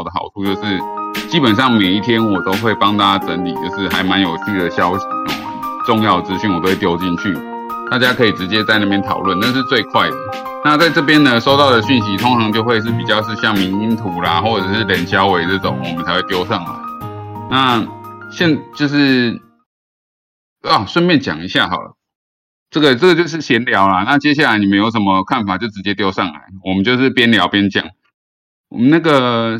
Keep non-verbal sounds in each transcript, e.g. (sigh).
好的好处就是，基本上每一天我都会帮大家整理，就是还蛮有趣的消息，重要资讯我都会丢进去，大家可以直接在那边讨论，那是最快的。那在这边呢，收到的讯息通常就会是比较是像民音图啦，或者是冷消尾这种，我们才会丢上来。那现就是啊，顺便讲一下好了。这个这个就是闲聊啦，那接下来你们有什么看法就直接丢上来，我们就是边聊边讲。我们那个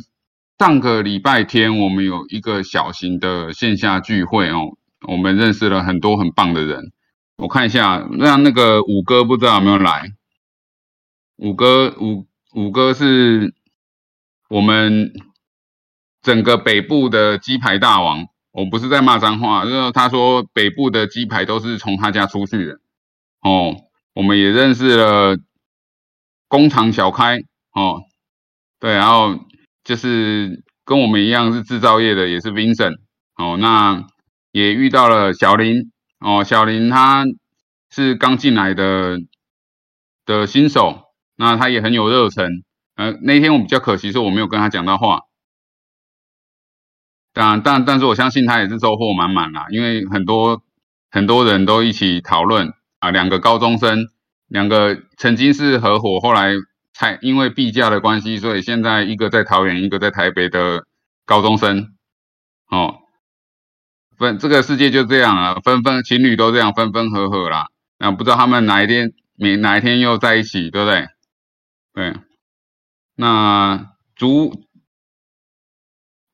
上个礼拜天，我们有一个小型的线下聚会哦，我们认识了很多很棒的人。我看一下，让那个五哥不知道有没有来？五哥五五哥是我们整个北部的鸡排大王，我不是在骂脏话，就是他说北部的鸡排都是从他家出去的。哦，我们也认识了工厂小开哦，对，然后就是跟我们一样是制造业的，也是 Vincent 哦，那也遇到了小林。哦，小林他是刚进来的的新手，那他也很有热忱，呃，那天我比较可惜是我没有跟他讲到话，但但但是我相信他也是收获满满啦，因为很多很多人都一起讨论。啊，两个高中生，两个曾经是合伙，后来太因为币价的关系，所以现在一个在桃园，一个在台北的高中生，哦，分这个世界就这样啊，分分情侣都这样分分合合啦，那不知道他们哪一天，哪哪一天又在一起，对不对？对，那足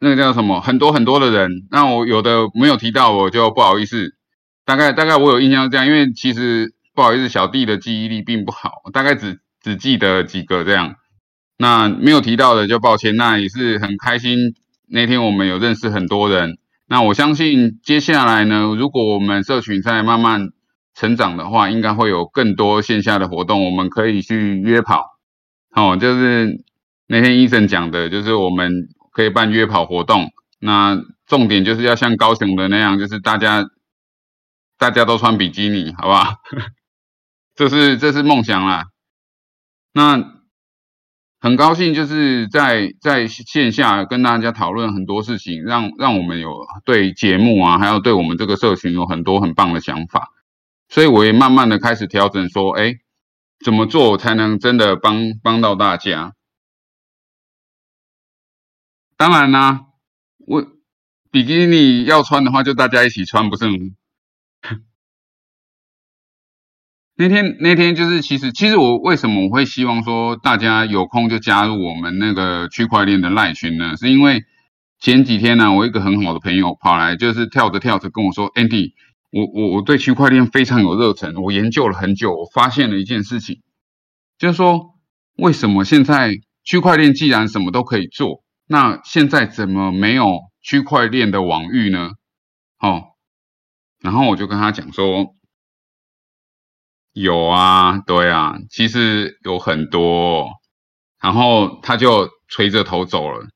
那个叫什么？很多很多的人，那我有的没有提到，我就不好意思。大概大概我有印象这样，因为其实不好意思，小弟的记忆力并不好，大概只只记得几个这样。那没有提到的就抱歉。那也是很开心，那天我们有认识很多人。那我相信接下来呢，如果我们社群在慢慢成长的话，应该会有更多线下的活动，我们可以去约跑。哦，就是那天医生讲的，就是我们可以办约跑活动。那重点就是要像高雄的那样，就是大家。大家都穿比基尼，好不好？(laughs) 这是这是梦想啦。那很高兴，就是在在线下跟大家讨论很多事情，让让我们有对节目啊，还有对我们这个社群有很多很棒的想法。所以我也慢慢的开始调整，说，哎，怎么做才能真的帮帮到大家？当然啦，我比基尼要穿的话，就大家一起穿，不是？那天那天就是其实其实我为什么我会希望说大家有空就加入我们那个区块链的赖群呢？是因为前几天呢，我一个很好的朋友跑来就是跳着跳着跟我说，Andy，我我我对区块链非常有热忱，我研究了很久，我发现了一件事情，就是说为什么现在区块链既然什么都可以做，那现在怎么没有区块链的网域呢？哦。然后我就跟他讲说，有啊，对啊，其实有很多。然后他就垂着头走了。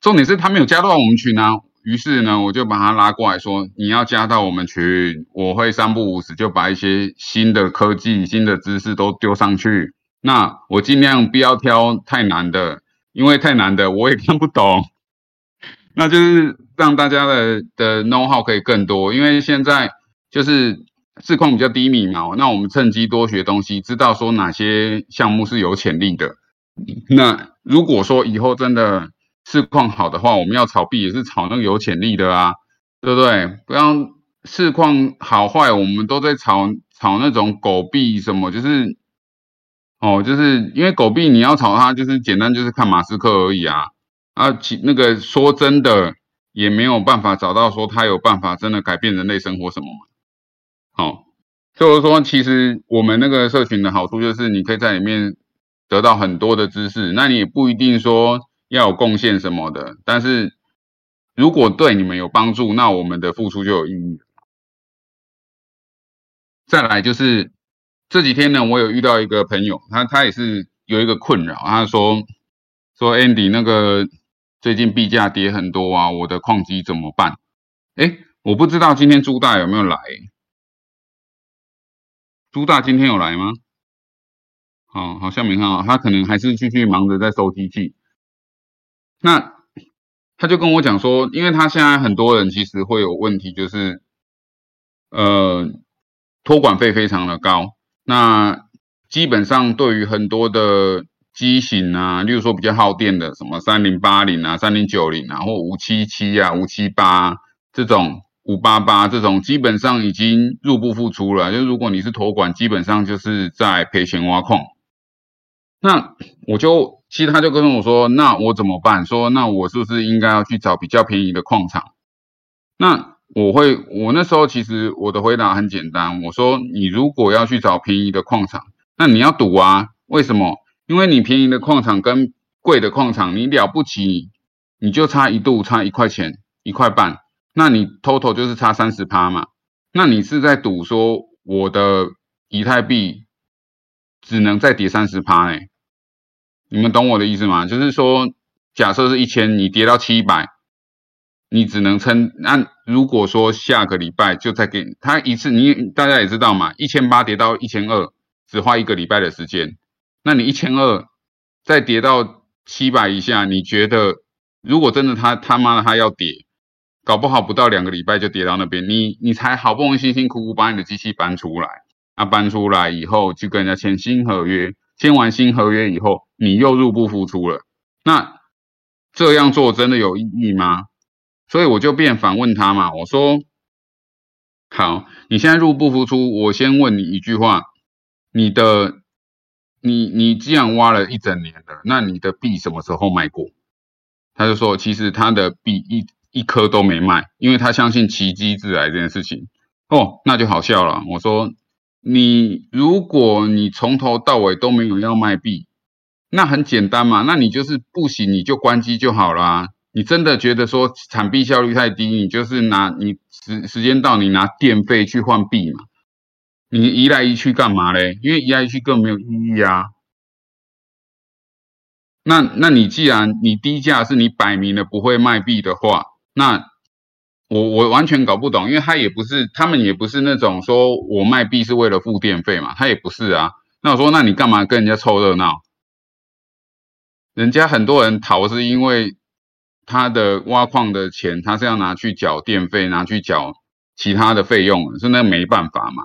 重点是他没有加到我们群啊。于是呢，我就把他拉过来说，你要加到我们群，我会三不五时就把一些新的科技、新的知识都丢上去。那我尽量不要挑太难的，因为太难的我也看不懂。(laughs) 那就是让大家的的 know how 可以更多，因为现在就是市况比较低迷嘛，那我们趁机多学东西，知道说哪些项目是有潜力的。那如果说以后真的市况好的话，我们要炒币也是炒那个有潜力的啊，对不对？不要市况好坏，我们都在炒炒那种狗币什么，就是哦，就是因为狗币你要炒它，就是简单就是看马斯克而已啊。啊，其那个说真的，也没有办法找到说他有办法真的改变人类生活什么？哦，就是说，其实我们那个社群的好处就是，你可以在里面得到很多的知识，那你也不一定说要有贡献什么的，但是如果对你们有帮助，那我们的付出就有意义。再来就是这几天呢，我有遇到一个朋友，他他也是有一个困扰，他说说 Andy 那个。最近币价跌很多啊，我的矿机怎么办？哎，我不知道今天朱大有没有来。朱大今天有来吗？哦，好像没看到，他可能还是继续忙着在收机器。那他就跟我讲说，因为他现在很多人其实会有问题，就是呃托管费非常的高，那基本上对于很多的机型啊，例如说比较耗电的，什么三零八零啊、三零九零啊，或五七七啊、五七八这种。五八八这种基本上已经入不敷出了，就如果你是托管，基本上就是在赔钱挖矿。那我就其实他就跟我说，那我怎么办？说那我是不是应该要去找比较便宜的矿场？那我会，我那时候其实我的回答很简单，我说你如果要去找便宜的矿场，那你要赌啊？为什么？因为你便宜的矿场跟贵的矿场，你了不起，你就差一度，差一块钱，一块半。那你 total 就是差三十趴嘛？那你是在赌说我的以太币只能再跌三十趴哎？你们懂我的意思吗？就是说，假设是一千，你跌到七百，你只能撑。那如果说下个礼拜就再给他一次，你大家也知道嘛，一千八跌到一千二，只花一个礼拜的时间。那你一千二再跌到七百以下，你觉得如果真的他他妈的他要跌？搞不好不到两个礼拜就跌到那边，你你才好不容易辛辛苦苦把你的机器搬出来，啊搬出来以后去跟人家签新合约，签完新合约以后你又入不敷出了，那这样做真的有意义吗？所以我就便反问他嘛，我说好，你现在入不敷出，我先问你一句话，你的你你既然挖了一整年了，那你的币什么时候卖过？他就说其实他的币一。一颗都没卖，因为他相信奇迹自来这件事情。哦，那就好笑了。我说，你如果你从头到尾都没有要卖币，那很简单嘛，那你就是不行，你就关机就好了。你真的觉得说产币效率太低，你就是拿你时时间到，你拿电费去换币嘛。你移来移去干嘛嘞？因为移来移去更没有意义啊。那那你既然你低价是你摆明了不会卖币的话，那我我完全搞不懂，因为他也不是，他们也不是那种说我卖币是为了付电费嘛，他也不是啊。那我说，那你干嘛跟人家凑热闹？人家很多人逃是因为他的挖矿的钱，他是要拿去缴电费，拿去缴其他的费用，是那没办法嘛。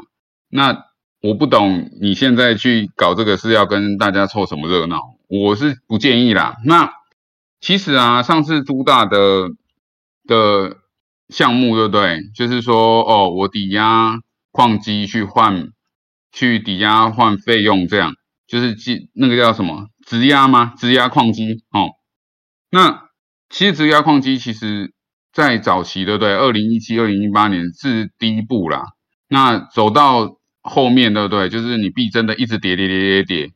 那我不懂，你现在去搞这个是要跟大家凑什么热闹？我是不建议啦。那其实啊，上次朱大的。的项目对不对？就是说，哦，我抵押矿机去换，去抵押换费用，这样就是记那个叫什么质押吗？质押矿机哦。那其实质押矿机其实在早期对不对？二零一七、二零一八年是第一步啦。那走到后面对不对？就是你币真的一直跌跌跌跌跌，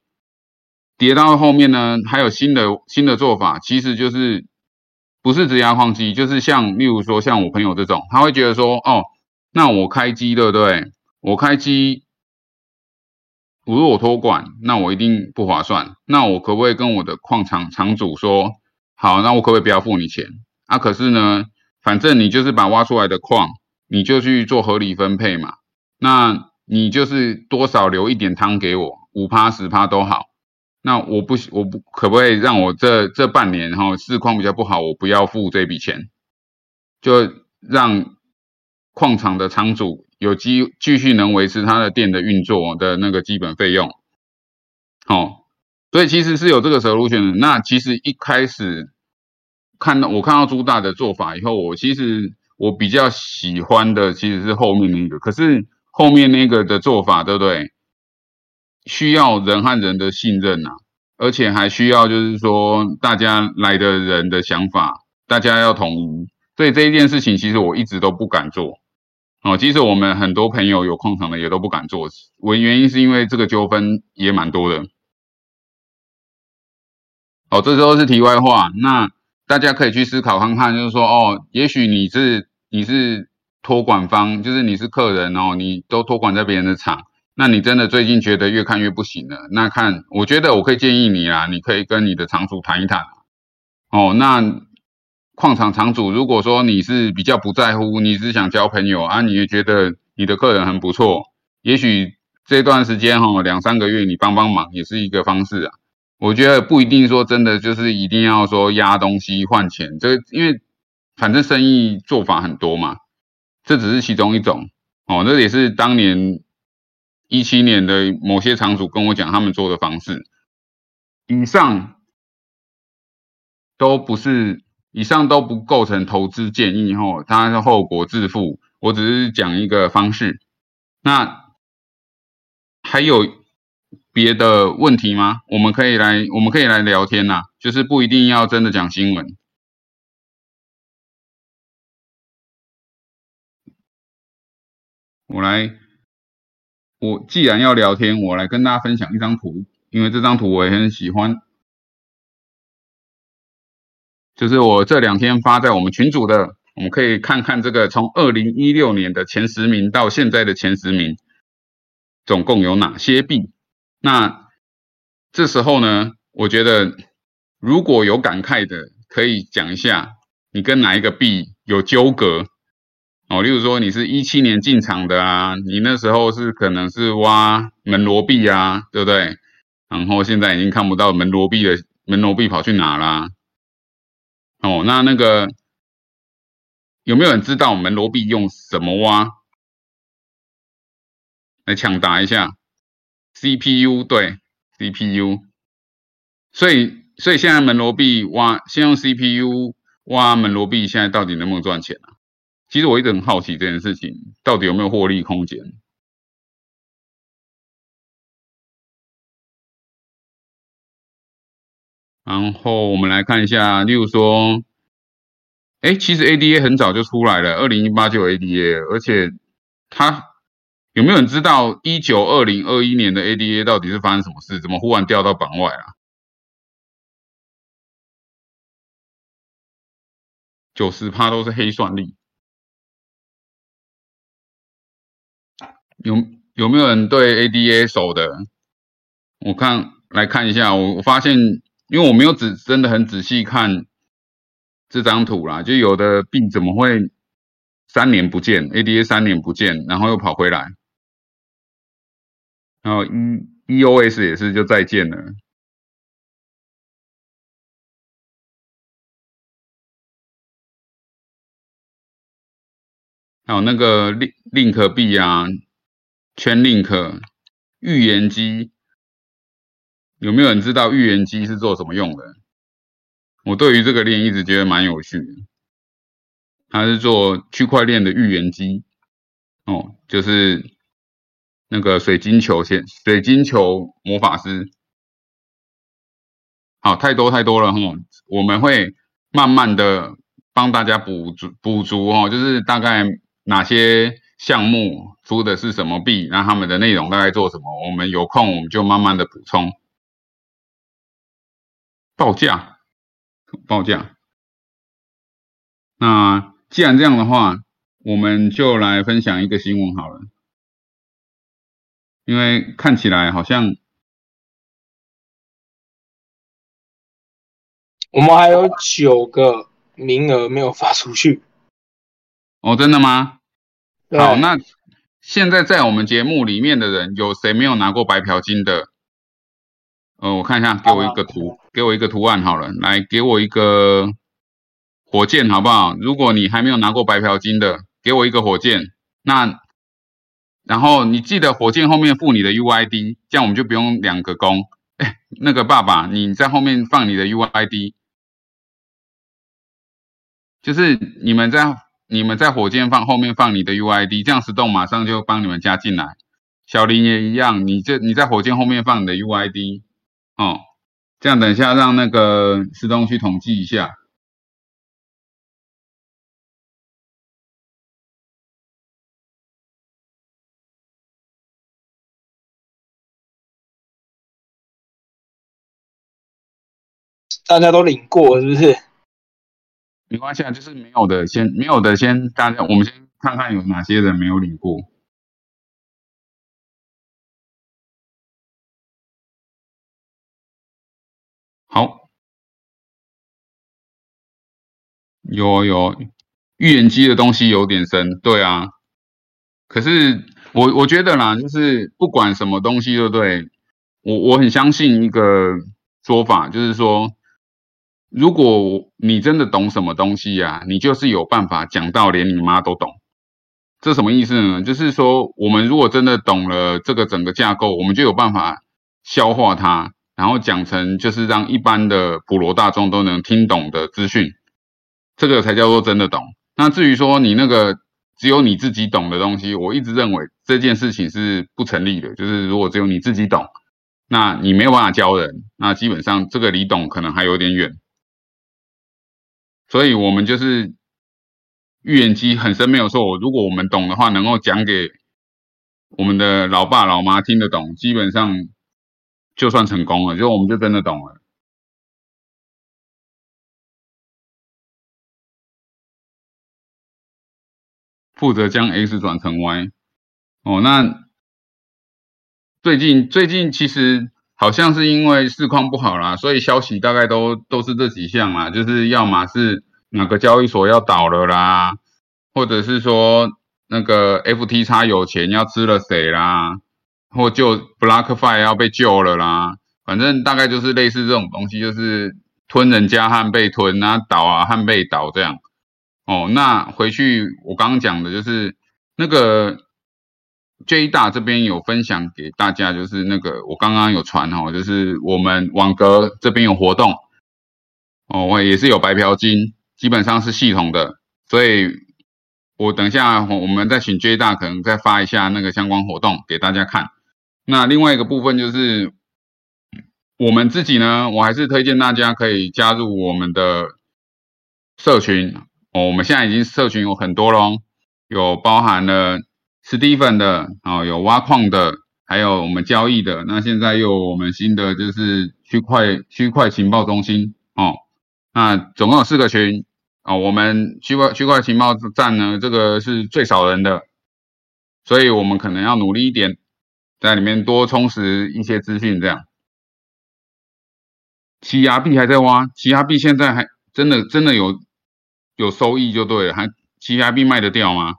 跌到后面呢，还有新的新的做法，其实就是。不是质押矿机，就是像，例如说像我朋友这种，他会觉得说，哦，那我开机对不对？我开机，如果我托管，那我一定不划算。那我可不可以跟我的矿场场主说，好，那我可不可以不要付你钱？啊，可是呢，反正你就是把挖出来的矿，你就去做合理分配嘛。那你就是多少留一点汤给我，五趴十趴都好。那我不我不可不可以让我这这半年哈市况比较不好，我不要付这笔钱，就让矿场的厂主有机继续能维持他的店的运作的那个基本费用，好，所以其实是有这个 solution 的。那其实一开始看到我看到朱大的做法以后，我其实我比较喜欢的其实是后面那个，可是后面那个的做法对不对？需要人和人的信任呐，而且还需要就是说大家来的人的想法，大家要统一。所以这一件事情其实我一直都不敢做哦。即使我们很多朋友有矿场的也都不敢做，我原因是因为这个纠纷也蛮多的。哦，这时候是题外话，那大家可以去思考看看，就是说哦，也许你是你是托管方，就是你是客人哦，你都托管在别人的厂。那你真的最近觉得越看越不行了？那看，我觉得我可以建议你啦，你可以跟你的厂主谈一谈。哦，那矿场厂主，如果说你是比较不在乎，你是想交朋友啊，你也觉得你的客人很不错，也许这段时间哈两三个月你帮帮忙也是一个方式啊。我觉得不一定说真的就是一定要说压东西换钱，这因为反正生意做法很多嘛，这只是其中一种哦。这也是当年一七年的某些场主跟我讲他们做的方式。以上都不是，以上都不构成投资建议哦，当然是后果自负。我只是讲一个方式。那还有别的问题吗？我们可以来，我们可以来聊天呐，就是不一定要真的讲新闻。我来，我既然要聊天，我来跟大家分享一张图，因为这张图我也很喜欢，就是我这两天发在我们群组的，我们可以看看这个从二零一六年的前十名到现在的前十名，总共有哪些币？那这时候呢，我觉得如果有感慨的，可以讲一下，你跟哪一个币有纠葛？哦，例如说你是一七年进场的啊，你那时候是可能是挖门罗币啊，对不对？然后现在已经看不到门罗币的门罗币跑去哪啦？哦，那那个有没有人知道门罗币用什么挖？来抢答一下，CPU 对 CPU，所以所以现在门罗币挖先用 CPU 挖门罗币，现在到底能不能赚钱啊？其实我一直很好奇这件事情到底有没有获利空间。然后我们来看一下，例如说，哎，其实 ADA 很早就出来了，二零一八就有 ADA，而且它有没有人知道一九二零二一年的 ADA 到底是发生什么事？怎么忽然掉到榜外啊？九十趴都是黑算力。有有没有人对 ADA 熟的？我看来看一下，我我发现，因为我没有仔真的很仔细看这张图啦，就有的病怎么会三年不见？ADA 三年不见，然后又跑回来，然后 E EOS 也是就再见了，还有那个 Link Link 币啊。圈 link 预言机有没有人知道预言机是做什么用的？我对于这个链一直觉得蛮有趣的。它是做区块链的预言机哦，就是那个水晶球先水晶球魔法师。好，太多太多了哈，我们会慢慢的帮大家补足补足哦，就是大概哪些。项目出的是什么币？那他们的内容大概做什么？我们有空我们就慢慢的补充。报价，报价。那既然这样的话，我们就来分享一个新闻好了。因为看起来好像我们还有九个名额没有发出去。哦，真的吗？好，那现在在我们节目里面的人有谁没有拿过白嫖金的？呃，我看一下，给我一个图，给我一个图案好了，来给我一个火箭好不好？如果你还没有拿过白嫖金的，给我一个火箭。那然后你记得火箭后面附你的 UID，这样我们就不用两个工。哎，那个爸爸，你在后面放你的 UID，就是你们在。你们在火箭放后面放你的 UID，这样石洞马上就帮你们加进来。小林也一样，你这你在火箭后面放你的 UID，哦，这样等一下让那个石洞去统计一下。大家都领过是不是？没关系啊，就是没有的先没有的先，大家我们先看看有哪些人没有领过。好，有有预言机的东西有点深，对啊。可是我我觉得啦，就是不管什么东西，对不对？我我很相信一个说法，就是说。如果你真的懂什么东西呀、你就是有办法讲到连你妈都懂。这什么意思呢？就是说，我们如果真的懂了这个整个架构，我们就有办法消化它，然后讲成就是让一般的普罗大众都能听懂的资讯，这个才叫做真的懂。那至于说你那个只有你自己懂的东西，我一直认为这件事情是不成立的。就是如果只有你自己懂，那你没有办法教人，那基本上这个离懂可能还有点远。所以我们就是预言机很深没有错。如果我们懂的话，能够讲给我们的老爸老妈听得懂，基本上就算成功了，就我们就真的懂了。负责将 x 转成 y。哦，那最近最近其实好像是因为市况不好啦，所以消息大概都都是这几项啦，就是要么是哪个交易所要倒了啦，或者是说那个 FTX 有钱要吃了谁啦，或就 BlockFi 要被救了啦，反正大概就是类似这种东西，就是吞人家和被吞啊，倒啊和被倒这样。哦，那回去我刚刚讲的就是那个 J 大这边有分享给大家，就是那个我刚刚有传哦，就是我们网格这边有活动，哦，我也是有白嫖金，基本上是系统的，所以我等下我们再请 J 大可能再发一下那个相关活动给大家看。那另外一个部分就是我们自己呢，我还是推荐大家可以加入我们的社群。哦，我们现在已经社群有很多咯，有包含了 Steven 的，哦，有挖矿的，还有我们交易的。那现在又有我们新的就是区块区块情报中心，哦，那总共有四个群，哦，我们区块区块情报站呢，这个是最少人的，所以我们可能要努力一点，在里面多充实一些资讯，这样。奇亚币还在挖，奇亚币现在还真的真的有。有收益就对了，还其他币卖得掉吗？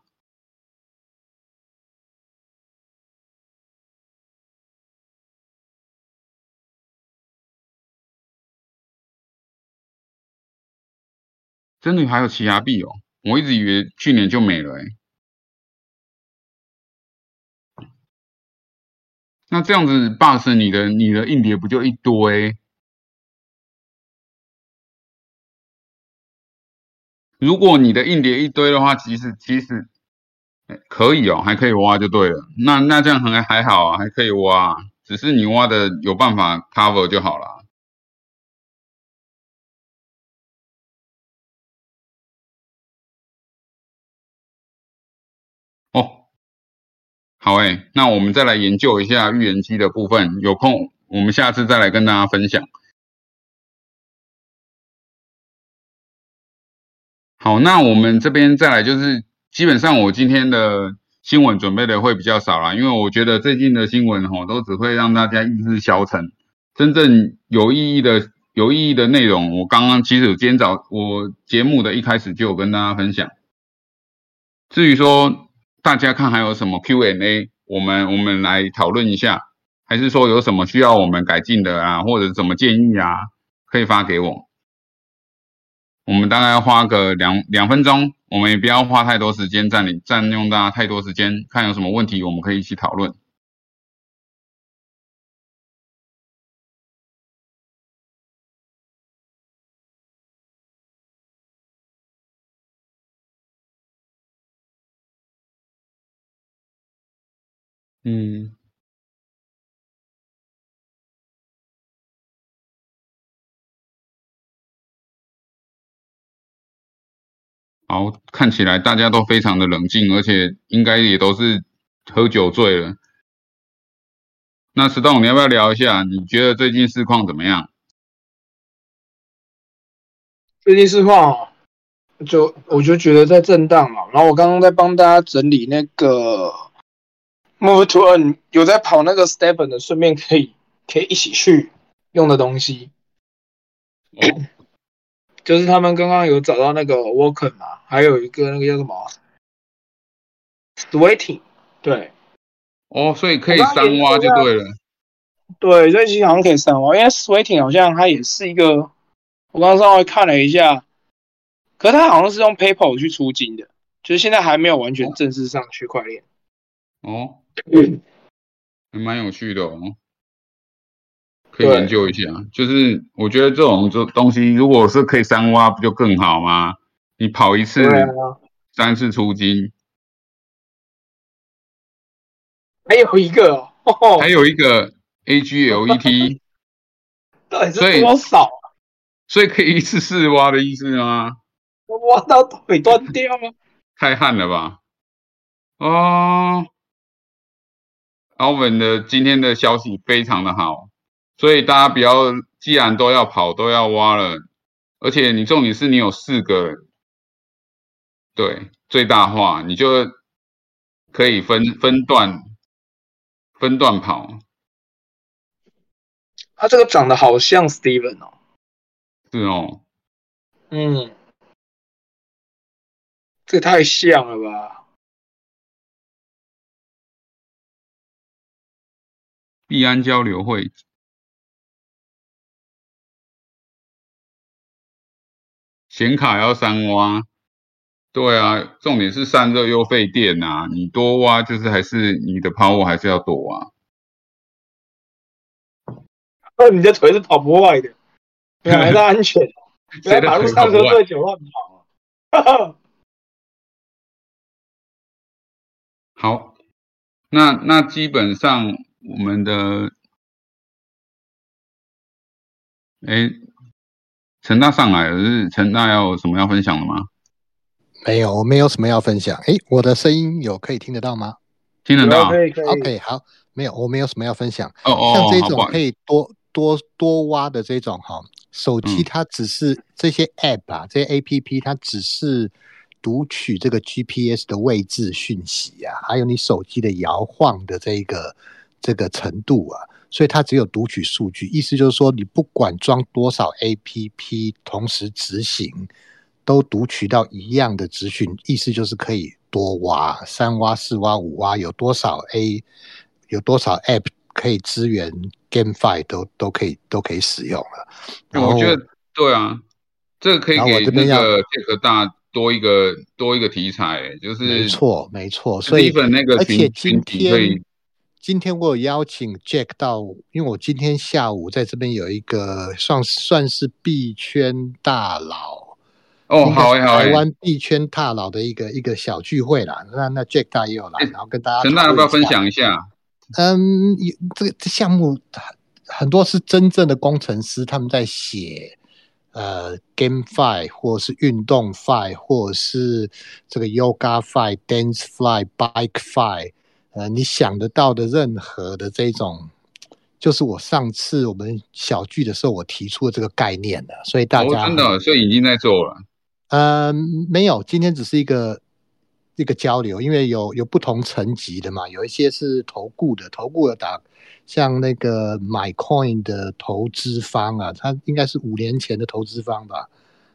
真的还有其他币哦，我一直以为去年就没了哎。那这样子，bus 你的你的硬碟不就一堆？如果你的硬碟一堆的话，其实其实可以哦，还可以挖就对了。那那这样还还好啊，还可以挖，只是你挖的有办法 cover 就好了。好诶，那我们再来研究一下预言机的部分，有空我们下次再来跟大家分享。好，那我们这边再来就是，基本上我今天的新闻准备的会比较少啦，因为我觉得最近的新闻吼都只会让大家意志消沉，真正有意义的、有意义的内容，我刚刚其实今天早我节目的一开始就有跟大家分享。至于说大家看还有什么 Q&A，我们我们来讨论一下，还是说有什么需要我们改进的啊，或者怎么建议啊，可以发给我。我们大概要花个两两分钟，我们也不要花太多时间占领占用大家太多时间，看有什么问题我们可以一起讨论。嗯。好，看起来大家都非常的冷静，而且应该也都是喝酒醉了。那石栋，你要不要聊一下？你觉得最近市况怎么样？最近市况就我就觉得在震荡嘛。然后我刚刚在帮大家整理那个 Move to Earn，有在跑那个 Stephen 的，顺便可以可以一起去用的东西。就是他们刚刚有找到那个 Walker 嘛，还有一个那个叫什么 Sweating，对，哦，所以可以三挖就对了。对，所以其实好像可以三挖，因为 Sweating 好像它也是一个我刚刚稍微看了一下，可是它好像是用 PayPal 去出金的，就是现在还没有完全正式上区块链。哦，嗯，还蛮有趣的哦，可以研究一下。就是我觉得这种这东西，如果是可以三挖，不就更好吗？你跑一次啊，三次出金，还有一个哦，还有一个 AGLET，(laughs) 到底是多少啊？所以可以一次四挖的意思吗？挖到腿断掉吗？太悍了吧！哦，Alvin 的今天的消息非常的好，所以大家不要，既然都要跑，都要挖了，而且你重点是你有四个，对，最大化，你就可以分分段分段跑，他这个长得好像 Steven 哦。是哦，嗯，这也太像了吧？币安交流会，显卡要三挖，对啊，重点是散热又费电呐、你多挖就是还是你的 power 还是要多挖。那，你的腿是跑不坏的，你 (laughs) 还是安全，不要谁的马路上车腿跑不坏对酒乱跑啊！好，那那基本上我们的，哎，陈大上来了，是陈大要有什么要分享的吗？没有，我没有什么要分享。哎，我的声音有可以听得到吗听得到？可以可以。？OK，好，没有，我没有什么要分享。哦哦，像这种可以多多多挖的这种哈，手机嗯它只是这些 App 啊，这些 APP 它只是读取这个 GPS 的位置讯息啊，还有你手机的摇晃的这个这个程度啊，所以它只有读取数据。意思就是说，你不管装多少 APP 同时执行，都读取到一样的资讯。意思就是可以多挖，三挖、四挖、五挖，有多少 A，有多少 App 可以支援 GameFi 都都可以都可以使用了。然后我觉得对啊，这个可以给那个 Jack 大多一个多一个题材，就是没错没错，所以那个而且群今天，今天我有邀请 Jack 到，因为我今天下午在这边有一个算算是币圈大佬，哦，好哎好哎台，湾币圈大佬的一个一个小聚会啦。那那 Jack 大也有来，哎然后跟大家陈大要不要分？享一下？嗯，有这个这项目很很多是真正的工程师，他们在写呃 GameFi 或是运动 Fi 或是这个 Yoga Fi、Dance Fly、Bike Fi，呃，你想得到的任何的这种，就是我上次我们小聚的时候我提出的这个概念的，所以大哦，家真的，所以已经在做了。呃，没有，今天只是一个一个交流，因为有有不同层级的嘛，有一些是投顾的，投顾的打像那个买 coin 的投资方啊，他应该是五年前的投资方吧，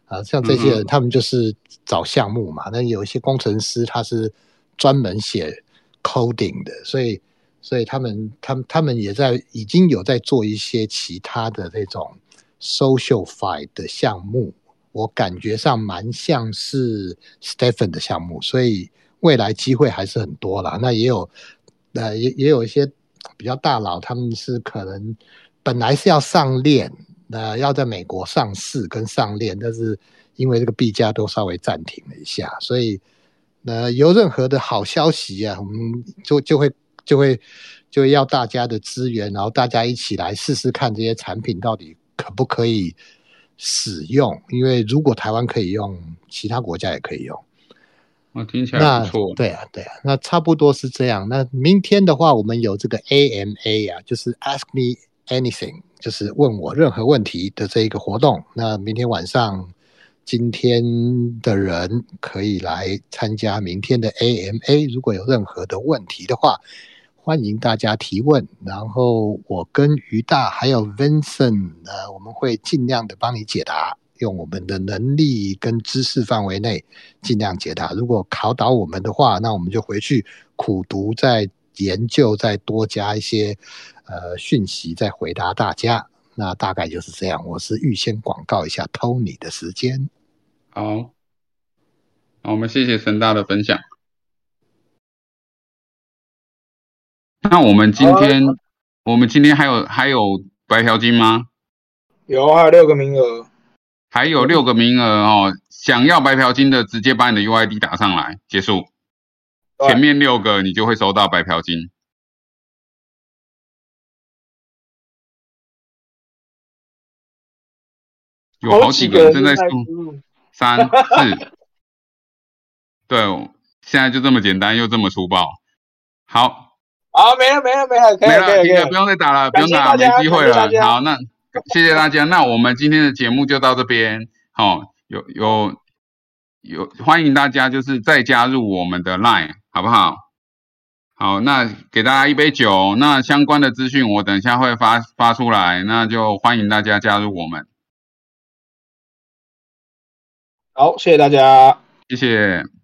啊，像这些人，嗯他们就是找项目嘛，那有一些工程师他是专门写 coding 的，所以所以他们他们他们也在已经有在做一些其他的这种 social fi 的项目。我感觉上蛮像是 Stephen 的项目，所以未来机会还是很多啦。那也有，呃，也也有一些比较大佬，他们是可能本来是要上链，呃，要在美国上市跟上链，但是因为这个币价都稍微暂停了一下，所以呃，有任何的好消息啊，我们就就会就会就会要大家的资源，然后大家一起来试试看这些产品到底可不可以。使用，因为如果台湾可以用，其他国家也可以用。我，听起来那不错。对啊，对啊，那差不多是这样。那明天的话，我们有这个 AMA 啊，就是 Ask Me Anything，就是问我任何问题的这一个活动。那明天晚上，今天的人可以来参加明天的 AMA。如果有任何的问题的话，欢迎大家提问，然后我跟于大还有 Vincent，呃，我们会尽量的帮你解答，用我们的能力跟知识范围内尽量解答。如果考倒我们的话，那我们就回去苦读，再研究，再多加一些呃讯息，再回答大家。那大概就是这样。我是预先广告一下，偷你的时间。好，好，我们谢谢陈大的分享。那我们今天，我们今天还有还有白嫖金吗？有，还有六个名额。还有六个名额哦，想要白嫖金的，直接把你的 UID 打上来，结束。前面六个你就会收到白嫖金。有好几个人正在输，三四，对，现在就这么简单，又这么粗暴。好，好，没了没了没了，没了，停了，不用再打了，不用打了，没机会了。好，那。谢谢大家，那我们今天的节目就到这边。好，有有有，欢迎大家就是再加入我们的 Line，好不好？好，那给大家一杯酒，那相关的资讯我等一下会发发出来，那就欢迎大家加入我们。好，谢谢大家，谢谢。